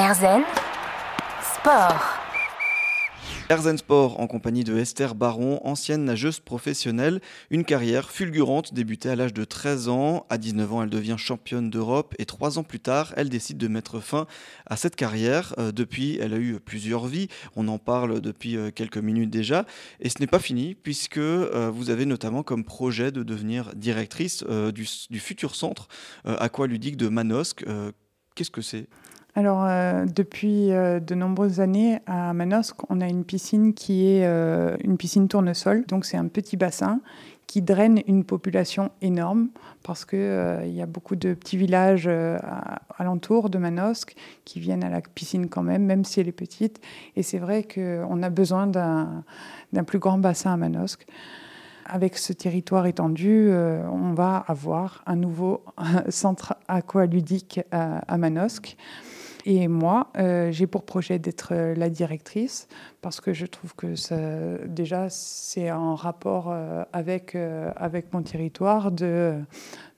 Erzen Sport. Erzen Sport en compagnie de Esther Baron, ancienne nageuse professionnelle. Une carrière fulgurante débutée à l'âge de 13 ans. À 19 ans, elle devient championne d'Europe et trois ans plus tard, elle décide de mettre fin à cette carrière. Euh, depuis, elle a eu plusieurs vies. On en parle depuis euh, quelques minutes déjà. Et ce n'est pas fini puisque euh, vous avez notamment comme projet de devenir directrice du, du, futur centre aqualudique de Manosque. Qu'est-ce que c'est? Alors, euh, depuis euh, de nombreuses années, à Manosque, on a une piscine qui est euh, une piscine tournesol. Donc, c'est un petit bassin qui draine une population énorme parce qu'il il y a beaucoup de petits villages alentour de Manosque qui viennent à la piscine quand même, même si elle est petite. Et c'est vrai qu'on a besoin d'un plus grand bassin à Manosque avec ce territoire étendu, on va avoir un nouveau centre aqualudique à Manosque. Et moi, euh, j'ai pour projet d'être euh, la directrice parce que je trouve que ça, déjà, c'est en rapport euh, avec, avec mon territoire de,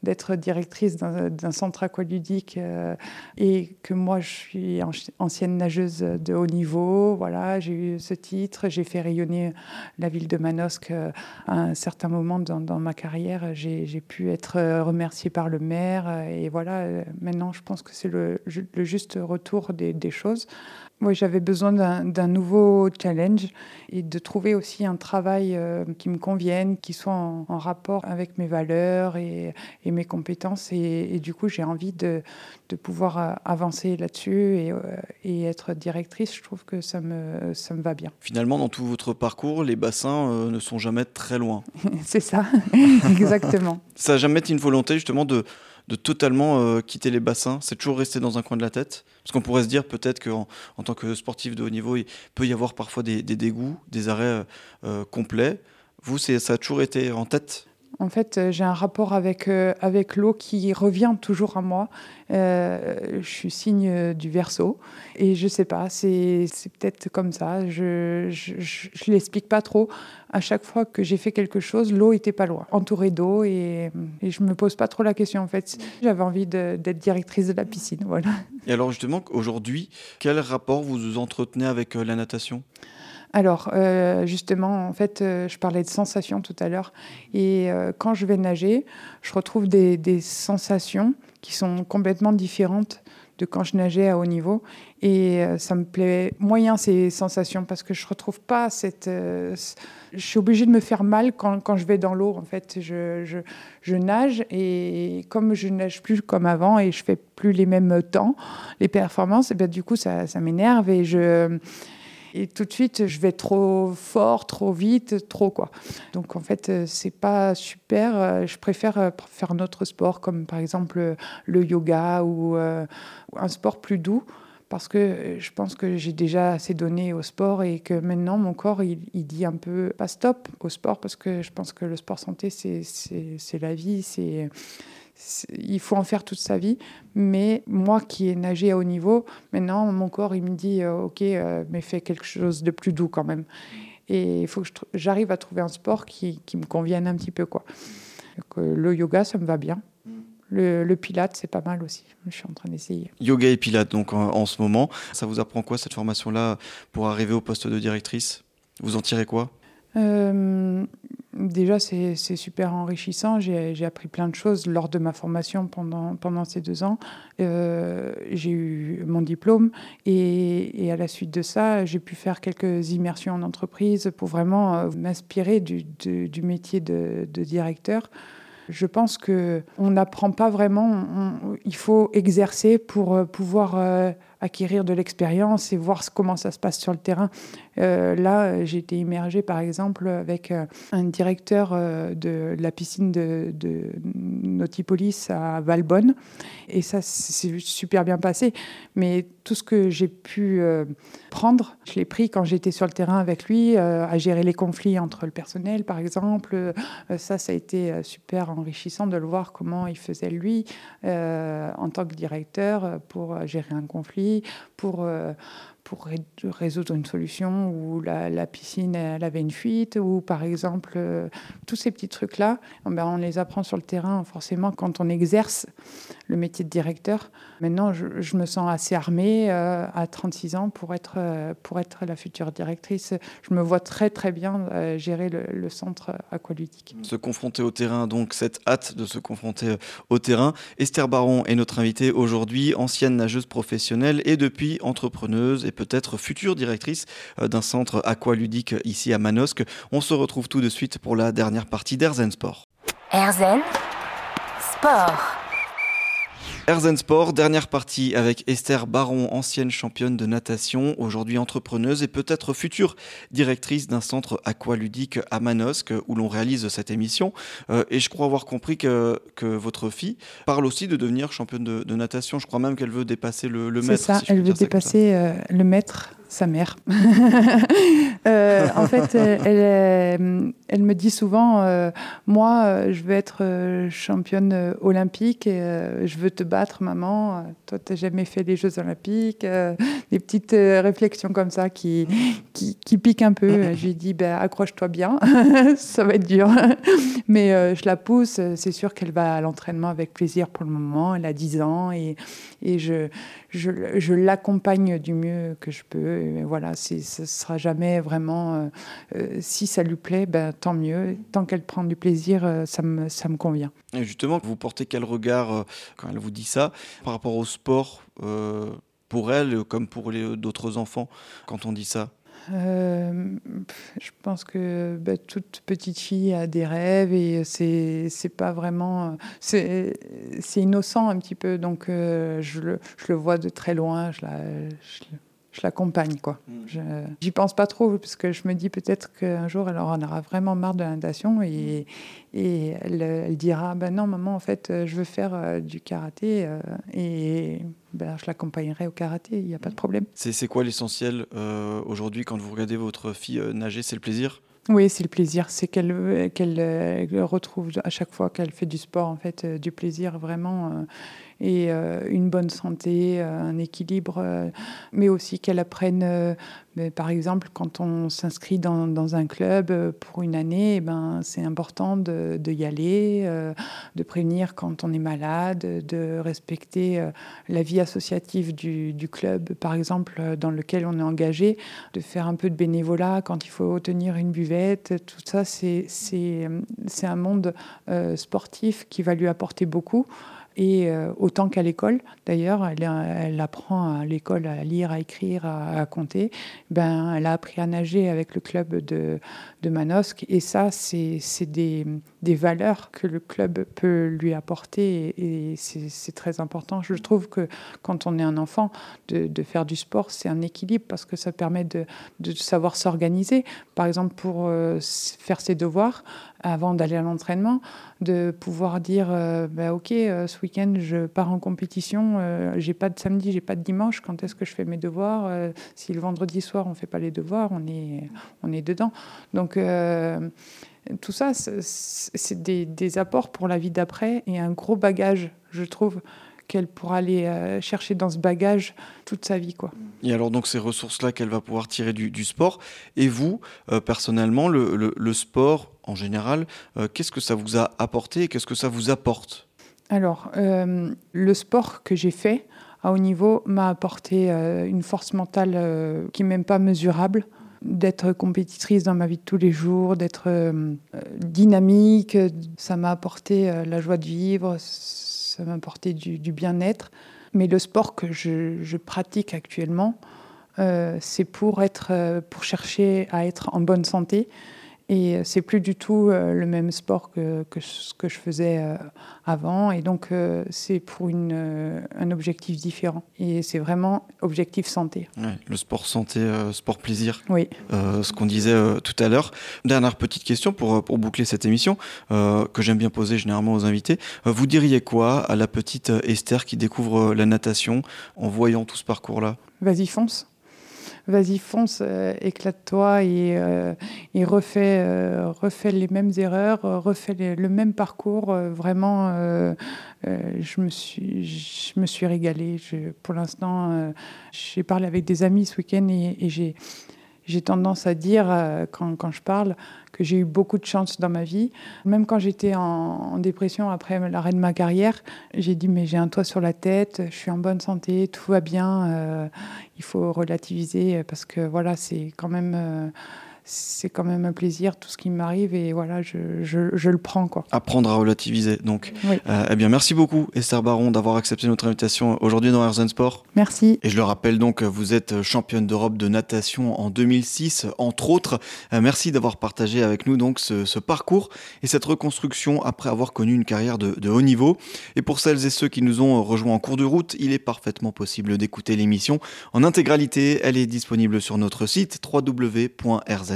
d'être directrice d'un centre aqualudique euh, et que moi je suis ancienne nageuse de haut niveau. Voilà, j'ai eu ce titre, j'ai fait rayonner la ville de Manosque euh, à un certain moment dans, ma carrière. J'ai pu être remerciée par le maire et voilà, maintenant je pense que c'est le, juste retour des choses. Moi, j'avais besoin d'un nouveau challenge et de trouver aussi un travail euh, qui me convienne, qui soit en, rapport avec mes valeurs et, mes compétences. Et, du coup, j'ai envie de, de, pouvoir euh, avancer là-dessus et, euh, et, être directrice. Je trouve que ça me, ça me va bien. Finalement, dans tout votre parcours, les bassins ne sont jamais très loin. C'est ça, exactement. Ça n'a jamais été une volonté justement de de totalement euh, quitter les bassins C'est toujours resté dans un coin de la tête Parce qu'on pourrait se dire peut-être qu'en en tant que sportif de haut niveau, il peut y avoir parfois des, dégoûts, des arrêts euh, euh, complets. Vous, ça a toujours été en tête en fait, j'ai un rapport avec, avec l'eau qui revient toujours à moi. je suis signe du verso et je sais pas, c'est peut-être comme ça. Je ne l'explique pas trop à chaque fois que j'ai fait quelque chose, l'eau était pas loin, entourée d'eau, et, et, je me pose pas trop la question en fait. J'avais envie d'être directrice de la piscine, voilà. Et alors justement, aujourd'hui, quel rapport vous entretenez avec euh, la natation? Alors, euh, justement, en fait, euh, je parlais de sensations tout à l'heure. Et quand je vais nager, je retrouve des, sensations qui sont complètement différentes de quand je nageais à haut niveau. Et euh, ça me plaît moyen ces sensations parce que je retrouve pas cette. Euh, je suis obligée de me faire mal quand, quand je vais dans l'eau. En fait, je, je, je, nage et comme je nage plus comme avant et je fais plus les mêmes temps, les performances, et bien du coup ça, ça m'énerve et je et tout de suite je vais trop fort, trop vite, trop quoi. Donc en fait euh, c'est pas super. Euh, je préfère euh, faire un autre sport comme par exemple le yoga ou un sport plus doux parce que je pense que j'ai déjà assez donné au sport et que maintenant mon corps il, il, dit un peu pas stop au sport parce que je pense que le sport santé c'est la vie, c'est il faut en faire toute sa vie. Mais moi qui ai nagé à haut niveau, maintenant, mon corps, il me dit, euh, OK, euh, mais fais quelque chose de plus doux quand même. Et il faut que j'arrive à trouver un sport qui, qui, me convienne un petit peu. Quoi. Euh, le yoga, ça me va bien. Le, le pilate, c'est pas mal aussi. Je suis en train d'essayer. Yoga et pilate, donc en, ce moment. Ça vous apprend quoi cette formation-là pour arriver au poste de directrice? Vous en tirez quoi? Déjà, c'est super enrichissant. J'ai appris plein de choses lors de ma formation pendant, ces deux ans. Euh, j'ai eu mon diplôme et, à la suite de ça, j'ai pu faire quelques immersions en entreprise pour vraiment euh, m'inspirer du, métier de, de directeur. Je pense que on n'apprend pas vraiment. il faut exercer pour euh, pouvoir acquérir de l'expérience et voir comment ça se passe sur le terrain. Euh, là, j'ai été immergée, par exemple, avec euh, un directeur euh, de la piscine de, de Nautipolis à Valbonne. Et ça, c'est super bien passé. Mais tout ce que j'ai pu prendre, je l'ai pris quand j'étais sur le terrain avec lui, à gérer les conflits entre le personnel, par exemple. ça, ça a été super enrichissant de le voir comment il faisait lui, en tant que directeur, pour gérer un conflit appris pour résoudre une solution où la, piscine avait une fuite ou par exemple euh, tous ces petits trucs là ben, on les apprend sur le terrain forcément quand on exerce le métier de directeur. Maintenant je, me sens assez armée euh, à 36 ans pour être euh, pour être la future directrice. Je me vois très très bien gérer le, le, centre aqualudique. Se confronter au terrain donc cette hâte de se confronter au terrain. Esther Baron est notre invitée aujourd'hui ancienne nageuse professionnelle et depuis entrepreneuse peut-être future directrice euh, d'un centre aqualudique ici à Manosque. On se retrouve tout de suite pour la dernière partie d'Airzen Sport. Airzen Sport. Erzen Sport, dernière partie avec Esther Baron, ancienne championne de natation, aujourd'hui entrepreneuse et peut-être future directrice d'un centre aqualudique à Manosque où l'on réalise cette émission. Euh, et je crois avoir compris que, que, votre fille parle aussi de devenir championne de, natation. Je crois même qu'elle veut dépasser le, le maître. C'est ça, elle veut dépasser euh, le maître sa mère. Euh, en fait, elle, elle, me dit souvent, moi, je veux être championne olympique et je veux te battre, maman. Toi, tu n'as jamais fait les Jeux olympiques. des petites réflexions comme ça qui, qui, qui piquent un peu. Je lui dis, ben, accroche-toi bien, ça va être dur. Mais je la pousse. C'est sûr qu'elle va à l'entraînement avec plaisir pour le moment. Elle a 10 ans et, et je, je, je l'accompagne du mieux que je peux voilà, ce ne sera jamais vraiment. Euh, euh, si ça lui plaît, ben, tant mieux. Tant qu'elle prend du plaisir, euh, ça, me, ça me convient. Et justement, vous portez quel regard quand elle vous dit ça par rapport au sport pour elle, comme pour d'autres enfants, quand on dit ça je pense que ben, toute petite fille a des rêves et c'est pas vraiment c'est innocent un petit peu. Donc je, le, je, le, vois de très loin je la, l'accompagne. quoi. Mm. Je J'y pense pas trop parce que je me dis peut-être qu'un jour elle en aura vraiment marre de la natation et, mm. et elle, dira ben non maman en fait je veux faire euh, du karaté euh, et ben, je l'accompagnerai au karaté, il n'y a pas de problème. C'est quoi l'essentiel euh, aujourd'hui quand vous regardez votre fille nager C'est le plaisir? Oui, c'est le plaisir. C'est qu'elle qu'elle retrouve à chaque fois qu'elle fait du sport, en fait, du plaisir vraiment et euh, une bonne santé, euh, un équilibre, euh, mais aussi qu'elle apprenne, par exemple, quand on s'inscrit dans, un club pour une année, eh ben, c'est important de, y aller, de prévenir quand on est malade, de respecter la vie associative du, du, club, par exemple, dans lequel on est engagé, de faire un peu de bénévolat quand il faut tenir une buvette. Tout ça, c'est un monde sportif qui va lui apporter beaucoup et euh, autant qu'à l'école. D'ailleurs, elle, apprend à l'école à lire, à écrire, à, compter. Ben, elle a appris à nager avec le club de, de Manosque. Et ça, c'est des, valeurs que le club peut lui apporter. Et, c'est très important. Je trouve que quand on est un enfant, de, faire du sport, c'est un équilibre parce que ça permet de, de savoir s'organiser. Par exemple, pour euh, faire ses devoirs avant d'aller à l'entraînement, de pouvoir dire euh, bah, Ok, ce week-end, je pars en compétition, j'ai pas de samedi, j'ai pas de dimanche, quand est-ce que je fais mes devoirs Si le vendredi soir, on fait pas les devoirs, on est, on est dedans. Donc, donc, euh, tout ça, c'est des, apports pour la vie d'après et un gros bagage, je trouve, qu'elle pourra aller euh, chercher dans ce bagage toute sa vie. Quoi. Et alors, donc, ces ressources-là qu'elle va pouvoir tirer du, sport. Et vous, euh, personnellement, le, sport en général, qu'est-ce que ça vous a apporté et qu'est-ce que ça vous apporte? Alors, le sport que j'ai fait à haut niveau m'a apporté une force mentale qui n'est même pas mesurable d'être compétitrice dans ma vie de tous les jours, d'être euh, dynamique. Ça m'a apporté euh, la joie de vivre, ça m'a apporté du, bien-être. Mais le sport que je, pratique actuellement, euh, c'est pour, être, pour chercher à être en bonne santé. Et euh, c'est plus du tout euh, le même sport que, que, ce que je faisais euh, avant. Et donc, c'est pour une, un objectif différent. Et c'est vraiment objectif santé. le sport santé, sport plaisir. Oui. ce qu'on disait tout à l'heure. Dernière petite question pour, pour boucler cette émission, que j'aime bien poser généralement aux invités. vous diriez quoi à la petite Esther qui découvre la natation en voyant tout ce parcours-là? Vas-y, fonce. Vas-y fonce, éclate-toi et, et refais, refais les mêmes erreurs, refais le même parcours. vraiment, je, me suis, je me suis régalée. pour l'instant, j'ai parlé avec des amis ce week-end et j'ai j'ai tendance à dire, euh, quand, je parle, que j'ai eu beaucoup de chance dans ma vie. Même quand j'étais en, dépression après l'arrêt de ma carrière, j'ai dit, mais j'ai un toit sur la tête, je suis en bonne santé, tout va bien, euh, il faut relativiser parce que voilà, c'est quand même... C'est quand même un plaisir tout ce qui m'arrive et voilà je, je, le prends quoi. Apprendre à relativiser donc. Euh, eh bien merci beaucoup Esther Baron d'avoir accepté notre invitation aujourd'hui dans Airzone Sport. Merci. Et je le rappelle donc vous êtes championne d'Europe de natation en 2006 entre autres. Euh, merci d'avoir partagé avec nous donc ce, parcours et cette reconstruction après avoir connu une carrière de, de haut niveau. Et pour celles et ceux qui nous ont rejoints en cours de route, il est parfaitement possible d'écouter l'émission en intégralité. Elle est disponible sur notre site www.rzn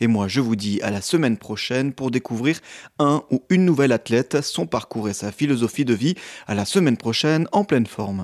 et moi, je vous dis à la semaine prochaine pour découvrir un ou une nouvelle athlète, son parcours et sa philosophie de vie. À la semaine prochaine en pleine forme.